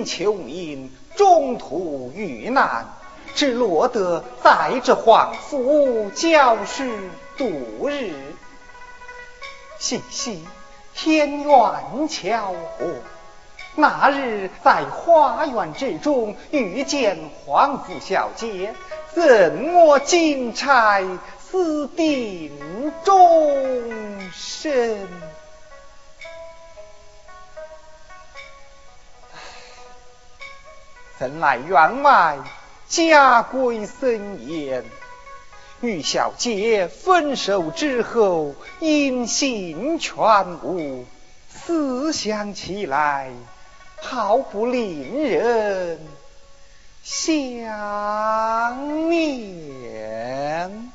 金秋民中途遇难，只落得在这皇府教书度日。幸喜天缘巧合，那日在花园之中遇见皇府小姐，怎么金钗，私定终身。怎奈员外，家规森严。与小姐分手之后，音信全无，思想起来，毫不令人想念。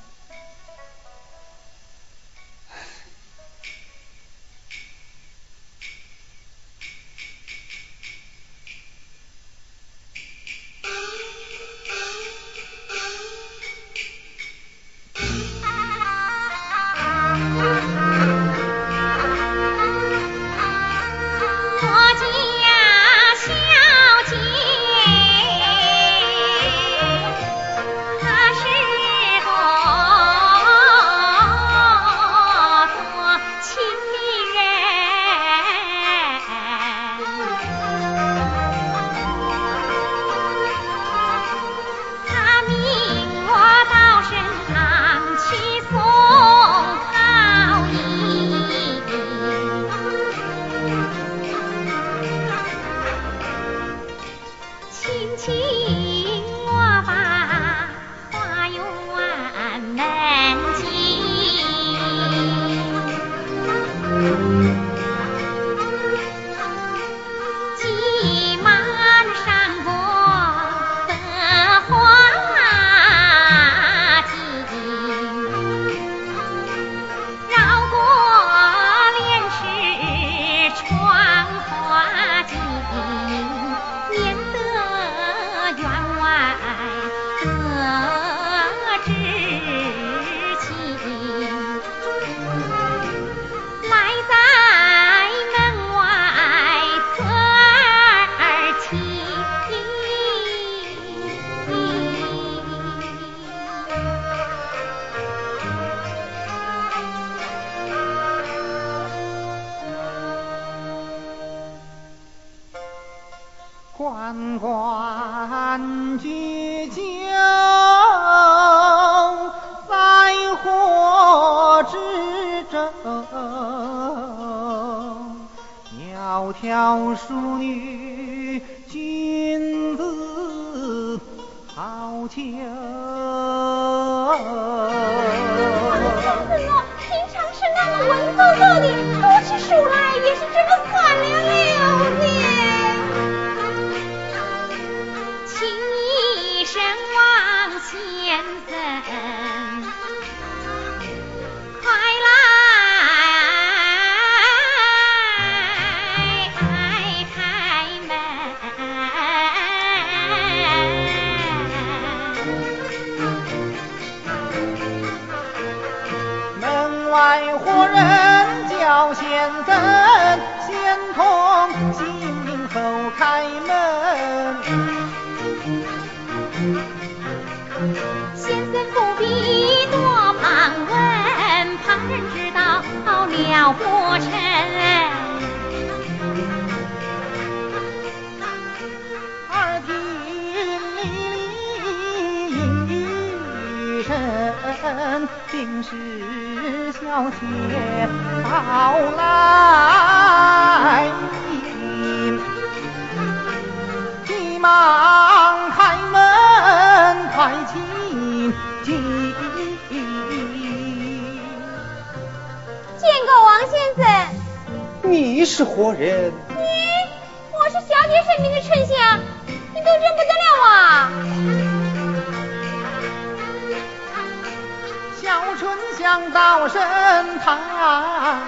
关关雎鸠在河之洲窈窕淑女君子好逑。先生先通姓后开门，先生不必多盘问，旁人知道了不成。耳听里里应与声，定是。小姐到来，急忙开门，快请进。见过王先生。你是何人？你，我是小姐身边的春香，你都认不得了啊！小春香到身旁，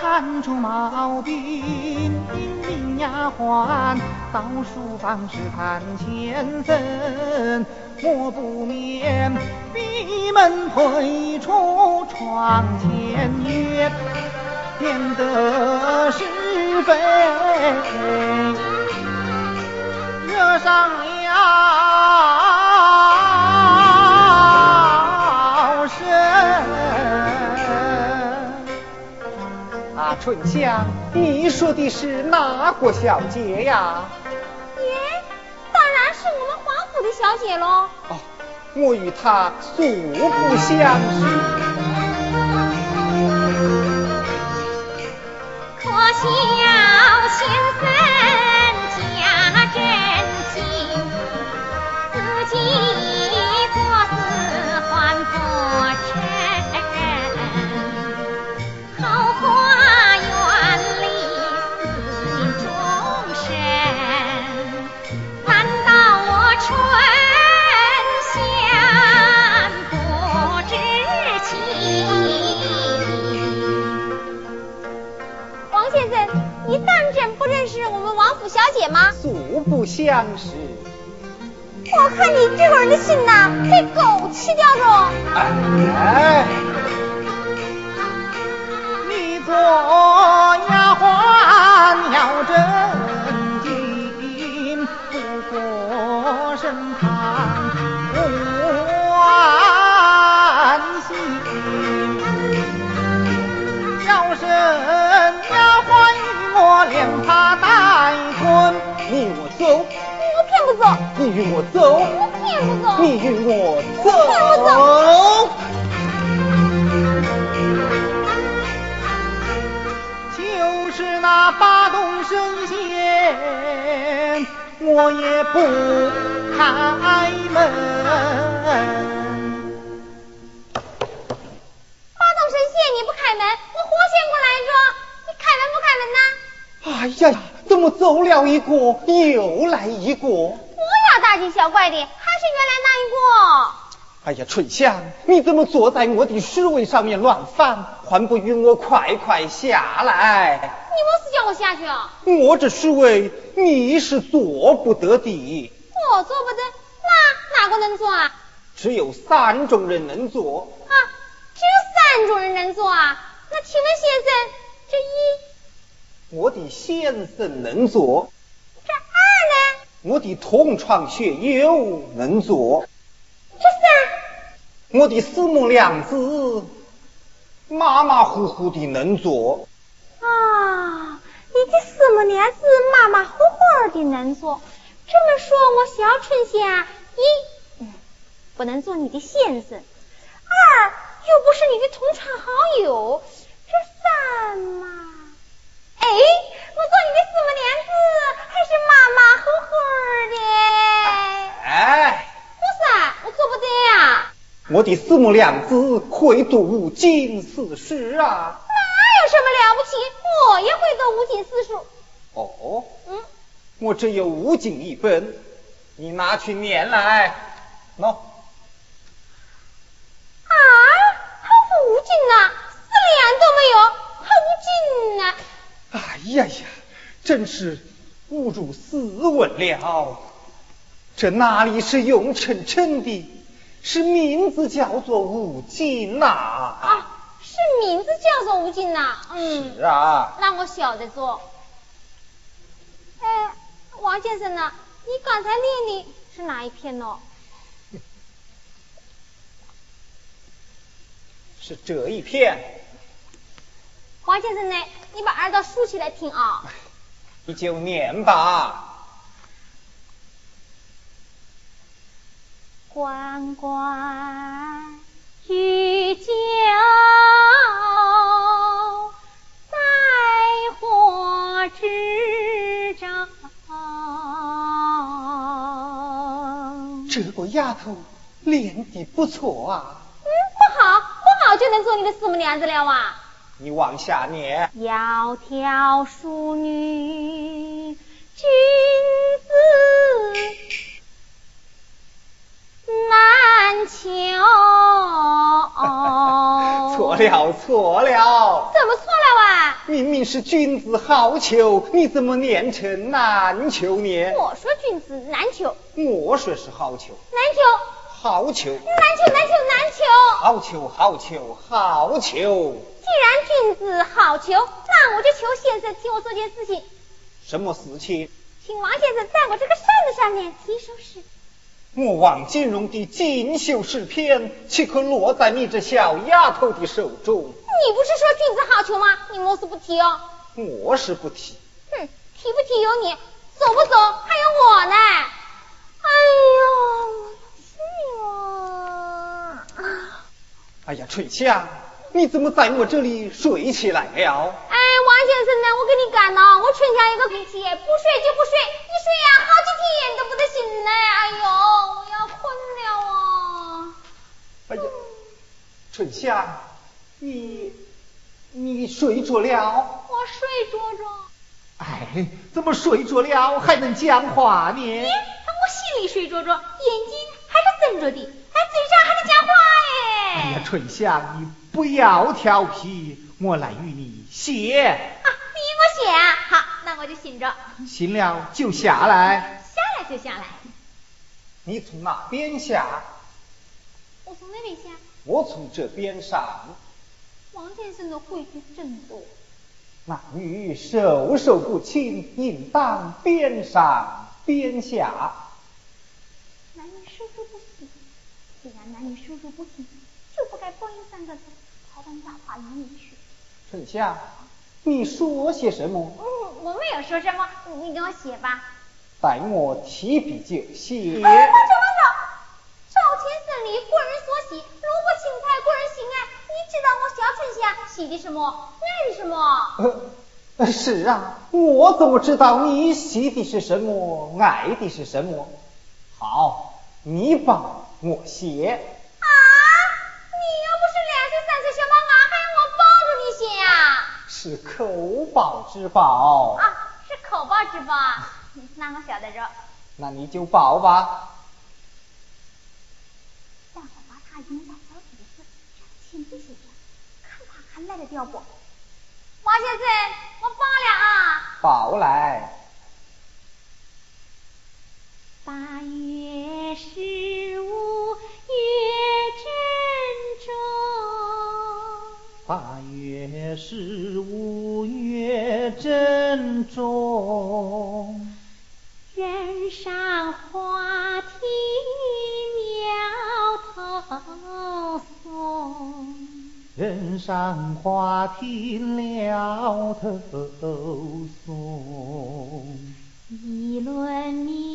看出毛病？命令丫鬟到书房试探前身。我不免闭门退出窗前月，免得是非惹上了春香，你说的是哪个小姐呀？爷，当然是我们皇府的小姐喽。哦，我与她素不相识。可笑先生素不相识。我看你这个人的心呐，被狗吃掉了。哎，你做丫鬟要正与我走，我偏不走。你与我走，就是那八洞神仙，我也不开门。八洞神仙你不开门，我活仙过来着，你开门不开门呢？哎呀，怎么走了一个又来一个？大惊小怪的，还是原来那一个。哎呀，春香，你怎么坐在我的侍位上面乱翻？还不与我快快下来？你莫是叫我下去啊？我这侍位你是坐不得的。我坐不得，那哪个能坐啊？只有三种人能坐。啊，只有三种人能坐啊？那请问先生，这一。我的先生能做，这二呢？我的同窗学友能做，这三？我的四母娘子马马虎虎的能做。啊，你的四母娘子马马虎虎的能做，这么说，我小春霞一不能做你的先生，二又不是你的同窗好友，这三嘛？哎，我做你的四母娘子，还是马马虎虎的。哎，不是，我做不得呀。我的四母娘子会读五经四书啊。那有什么了不起？我也会读五经四书。哦。嗯。我只有五经一本，你拿去念来。喏。啊，还五经呐，四两都没有，还五经呢。哎呀呀，真是误入斯文了。这哪里是用称称的？是名字叫做吴金呐。啊，是名字叫做吴金呐。嗯。是啊。那我晓得做。哎，王先生呢？你刚才念的是哪一篇呢？是这一篇。王先生呢？你把耳朵竖起来听啊。你就念吧。关关雎鸠，在河之洲。这个丫头练的不错啊。嗯，不好，不好就能做你的四母娘子了啊。你往下念。窈窕淑女，君子。难求。错了错了。怎么错了啊？明明是君子好逑，你怎么念成难求呢？我说君子难求。我说是好逑。难求。好球。难求难求难求。好球好球好球。既然君子好逑，那我就求先生替我做件事情。什么事情？请王先生在我这个扇子上面题首诗。我王金荣的锦绣诗篇，岂可落在你这小丫头的手中？你不是说君子好逑吗？你莫是不提哦。我是不提。哼，提不提有你，走不走还有我呢。哎呦！哎呀，春香，你怎么在我这里睡起来了？哎，王先生呢？我跟你干了，我春香一个脾气，不睡就不睡，一睡呀好几天都不得醒呢。哎呦，我要困了啊！哎呀，春香，你你睡着了？我睡着着。哎，怎么睡着了还能讲话呢？你，我心里睡着着，眼睛还是睁着的，哎，嘴上还能讲话哎。哎呀，春香，你不要调皮，我来与你写。啊，你我写啊？好，那我就醒着。醒了就下来。下来就下来。你从哪边下？我从那边下。我从这边上。王先生的规矩真多。男女授受不亲，应当边上边下。男女授受不亲，既然男女授受不亲，就不该播音三个字，好把大话语里去。丞相，你说些什么？嗯，我没有说什么，你给我写吧。待我提笔就写。慢着慢着，朝天胜利，国人所喜；萝卜青菜，国人心爱。你知道我小春香喜的什么，爱的什么？呃，是啊，我怎么知道你喜的是什么，爱的是什么？好，你帮我写。啊，你又不是两岁三岁小娃娃，还要我抱着你写呀？是口宝之宝。啊，是口宝之宝，那我晓得着。那你就抱吧。待会把他引到小子的事，亲自写上，看他还来得掉不？王先生，我抱了啊。抱来。八月十五月正中。八月十五月正中。人上花厅鸟头松。人上花厅鸟头松，一轮明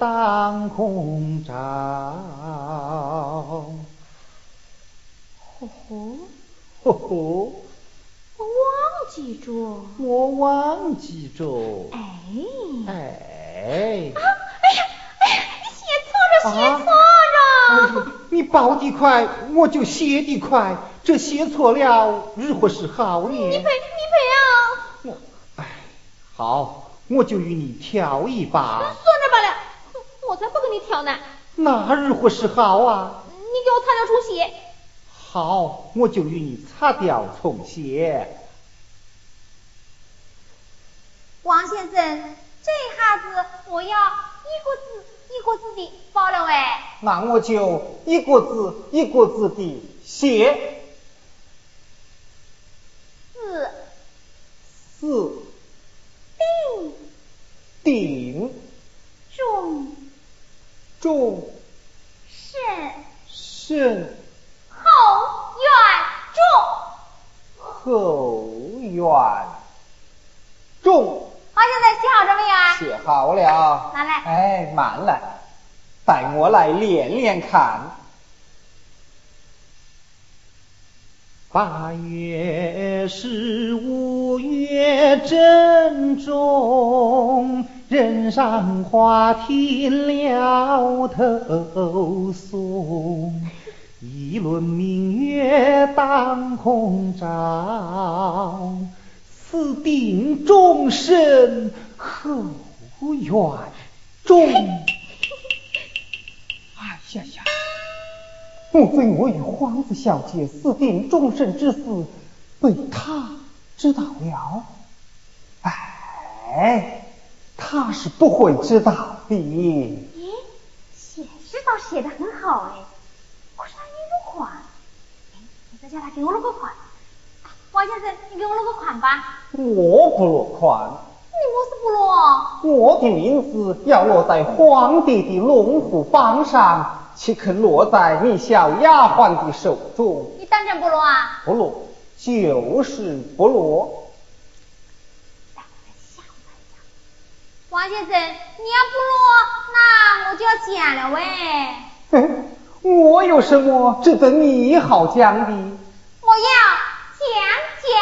当空照。呼呼，呼呼，王记住？我忘记着。哎。哎。啊！哎呀！哎呀！你写错了，写错了。你报的快，我就写的快。这写错了，如何是好呢？你赔，你赔啊！我，哎，好，我就与你挑一把。你挑呢。那如何是好啊？你给我擦掉重写。好，我就与你擦掉重写。王先生，这下子我要一个字一个字的报了喂。那我就一个字一个字的写。四四定定中中胜胜后院中后院中。好，现在写好了没有啊？写好了。拿来。哎，慢了，带我来练练看。八月十五月正中，人上花停了头松。一轮明月当空照，私定终身后院中。哎呀呀！莫非我与皇子小姐私定终身之事被他知道了？哎，他是不会知道的。咦，写诗倒写的很好哎，可是他有款。你再叫他给我落个款。王先生，你给我落个款吧。我不落款。你莫是不落？我的名字要落在皇帝的龙虎榜上。岂肯落在你小丫鬟的手中？你当真不落啊？不落，就是不落。王先生，你要不落，那我就要讲了喂。我有什么值得你好讲的？我要讲讲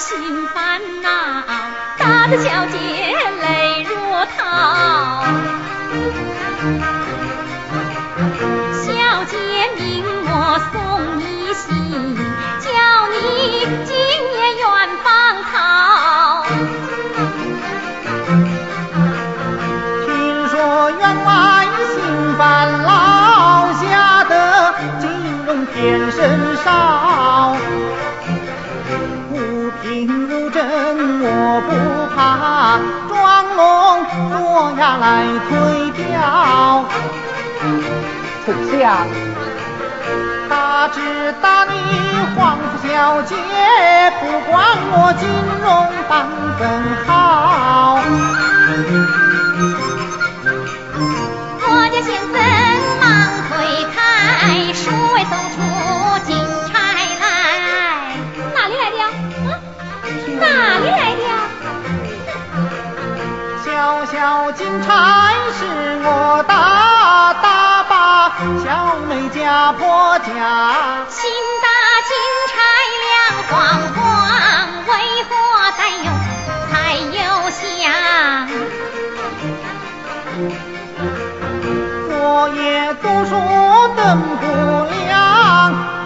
心烦恼，打得小姐泪如桃。小姐命我送你信，叫你今夜远方逃。听说员外心烦恼，吓得金龙天身烧。我不怕装聋作哑来推掉，丞相，他知打你皇府小姐，不管我金荣半分好。我家先生忙推开，数位送出金哪里来的？小小金钗是我大大把小妹家婆家，新大金钗亮晃晃，为何再用彩油香？我也读书灯不亮，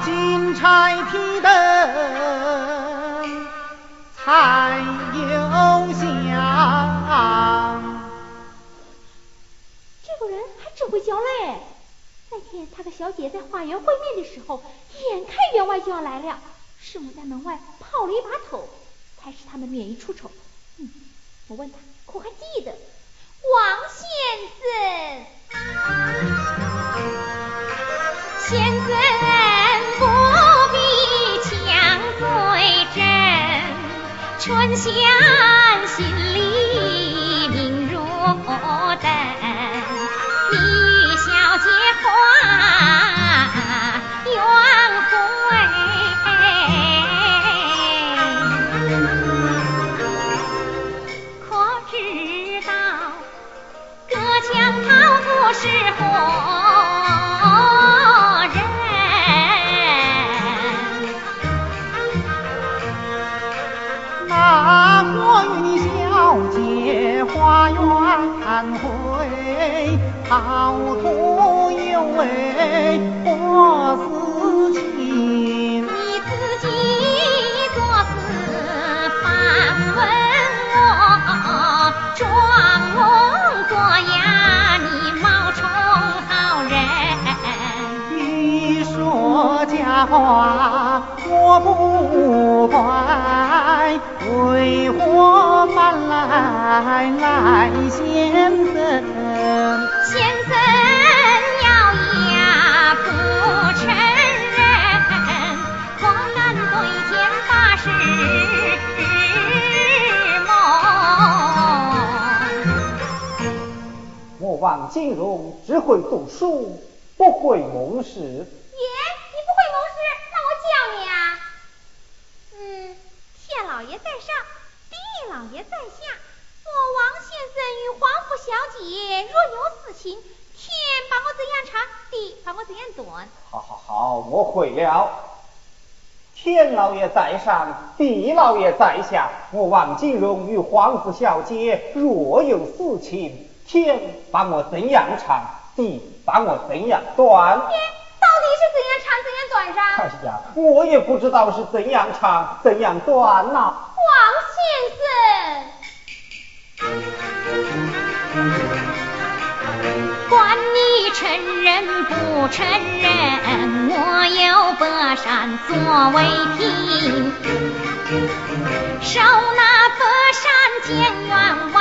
金钗提灯还有香。这个人还真会叫嘞！那天他和小姐在花园会面的时候，眼看员外就要来了，师母在门外泡了一把头，才使他们免于出丑。嗯，我问他可还记得？王先生，先生春香心里明如灯，你小姐欢冤回，可知道隔墙偷布是火？园会，好徒有为我思情。你自己做事反问我，装聋作哑，你冒充好人。你说假话来赖先生？先生咬牙不承认，狂敢对天发誓梦。我王金荣只会读书，不会谋事。爷，你不会谋事，那我教你啊。嗯，天老爷在上，地老爷在下。我王先生与皇甫小姐若有私情，天把我怎样长，地把我怎样短。好好好，我会了。天老爷在上，地老爷在下。我王金荣与皇甫小姐若有私情，天把我怎样长，地把我怎样短。天，到底是怎样长怎样短上？哎呀，我也不知道是怎样长怎样短呐、王先生。管你承认不承认，我有北山作为凭，手拿北山见员外。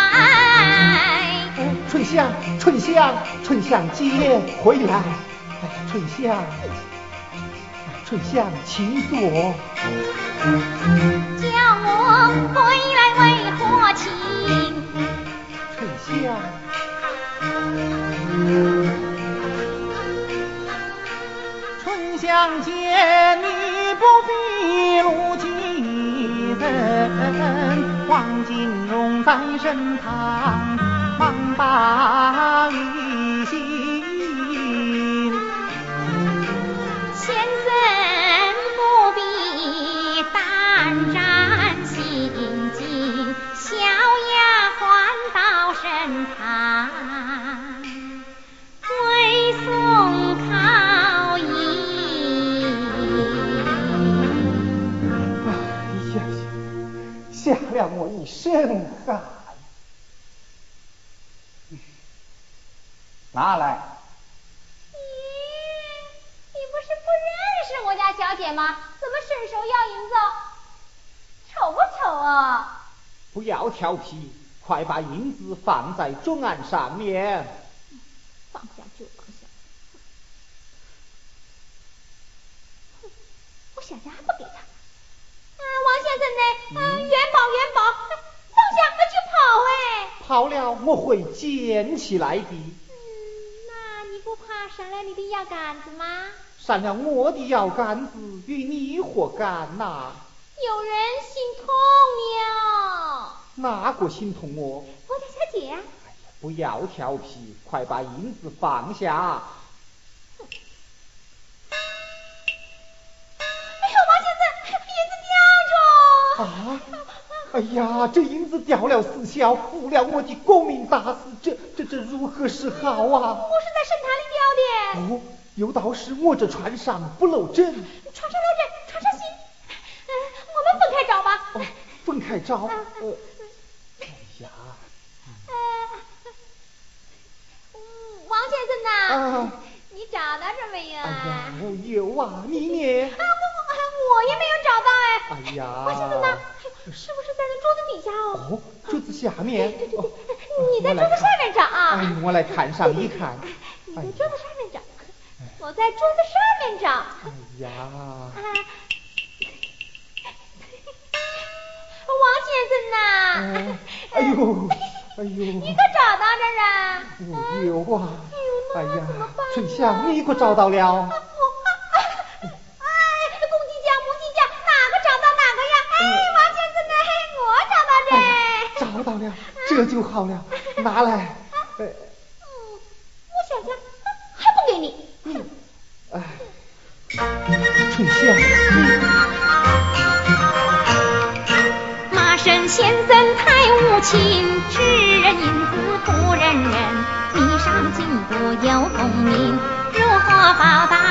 春香，春香，春香姐回来！哎，春香，春香，请坐。叫我回身不要调皮，快把银子放在桌案上面。放下就放下。哼，我想想还不给他。啊，王先生呢？啊，元宝元宝，放下那就跑哎。跑了我会捡起来的。嗯，那你不怕伤了你的腰杆子吗？闪了我的腰杆子，与你何干呐？有人心痛了。哪个心痛我？我家小姐啊，不要调皮，快把银子放下。哎呦，王先生，银子掉着。啊！哎呀，这银子掉了四小，误了我的功名大事，这这这如何是好啊？我是在神坛里掉的。哦，有道是我这船上不漏针，船上漏针，船上行。嗯，我们分开找吧。哦，分开找。呃，哎呀，呃，嗯王先生呐，啊你找到着没有哎呀有啊，你呢？啊，我我我也没有找到哎。哎呀王先生呐，哎呦是不是在那桌子底下哦？哦，桌子下面。对对对哦，你在桌子下面找啊。哎，我来看上一看。你在桌子上面找，我在桌子上面找。哎呀，啊，王先生呐，嗯哎呦，哎呦，你可找到这儿啊？我有啊。哎，呀，春香，你可找到了？啊我哎，公鸡叫，母鸡叫，哪个找到哪个呀？哎，王先生呢？我找到这。找到了，这就好了，拿来。哎，嗯，我想想，还不给你。哎，春香，如何报答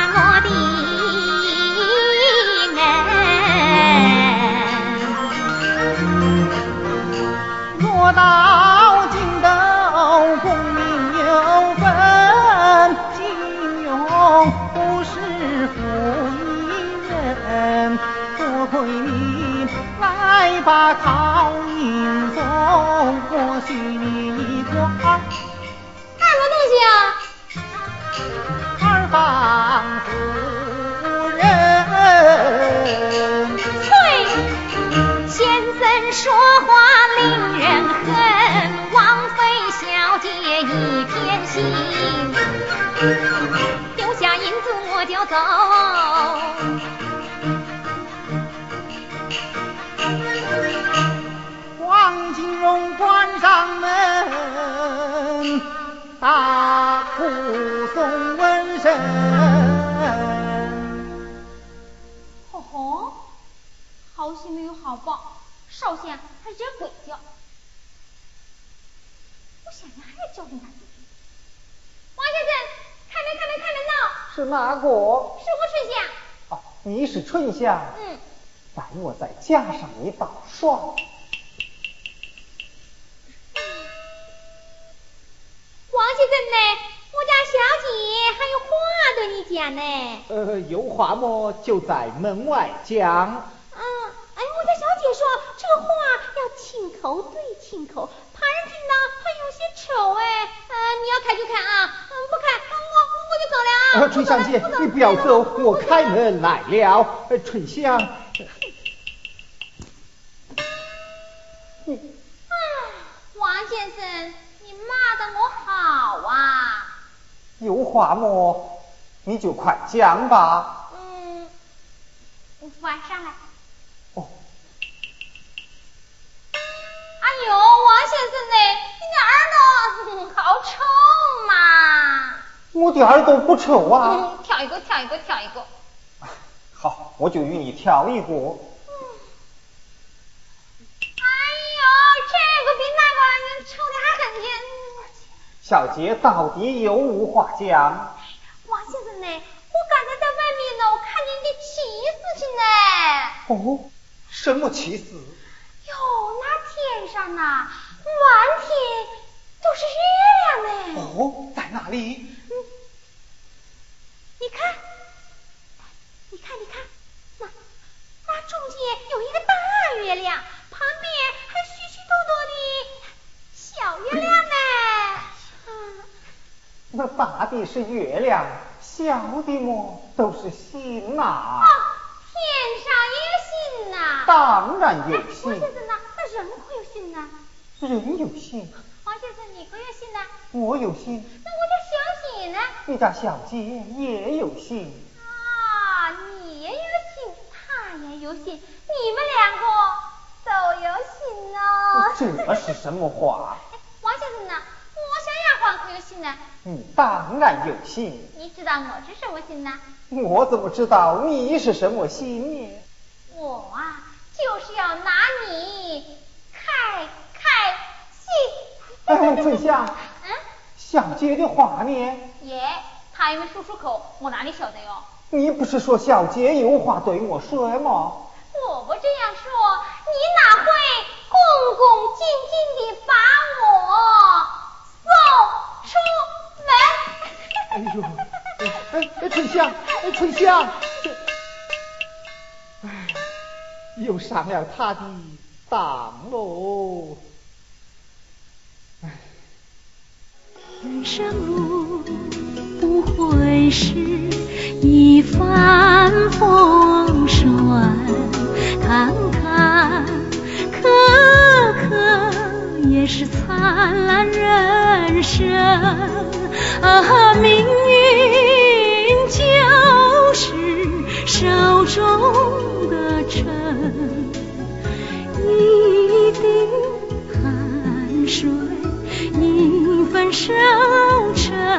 走。哪个？是我春香。哦，你是春香。嗯。待我再加上一道霜。王先生呢？我家小姐还有话对你讲呢。呃，有话么就在门外讲。嗯，哎，我家小姐说这话要亲口对亲口，旁人听到会有些丑哎。呃，你要开就开啊，嗯，不开。呃，春香姐，你不要走，我开门来了。呃，春香。嗯，王先生。你骂得我好啊！有话么？你就快讲吧。嗯，晚上来。哦。哎呦，王先生呢？你的耳朵好臭嘛！我的耳朵不臭啊。跳一个，跳一个，跳一个。好，我就与你跳一个。哎呦，这个比那个臭得很小姐到底有无话讲？王先生呢？我刚才在外面呢，我看见一件奇事情呢。哦，什么奇事？哟，那天上呐，满天都是月亮呢。哦，在哪里？嗯，你看，你看，你看，那那中间有一个大月亮，旁边还许许多多的小月亮呢。那大的是月亮，小的么都是星呐。天上有星呐。当然有星。王先生呐，那人会有星呐？人有星。我有心。那我家小姐呢？你家小姐也有心。啊，你也有心，她也有心，你们两个都有心哦。这是什么话？王先生呐。我小丫鬟可有心呢？你当然有心。你知道我是什么心呢？我怎么知道你是什么心呢？我啊，就是要拿你开开心。哎，春香。嗯。小姐的话呢？耶，他还没说出口，我哪里晓得哟？你不是说小姐有话对我说吗？我不这样说，你哪会恭恭敬敬的把我？送出门。哎呦，哎，春香，哎，春香，哎，又上了他的当喽。人生路不会是一帆风顺，坎坎坷坷也是灿烂人生。啊，命运就是手中的秤，一滴汗水。一分奋守成。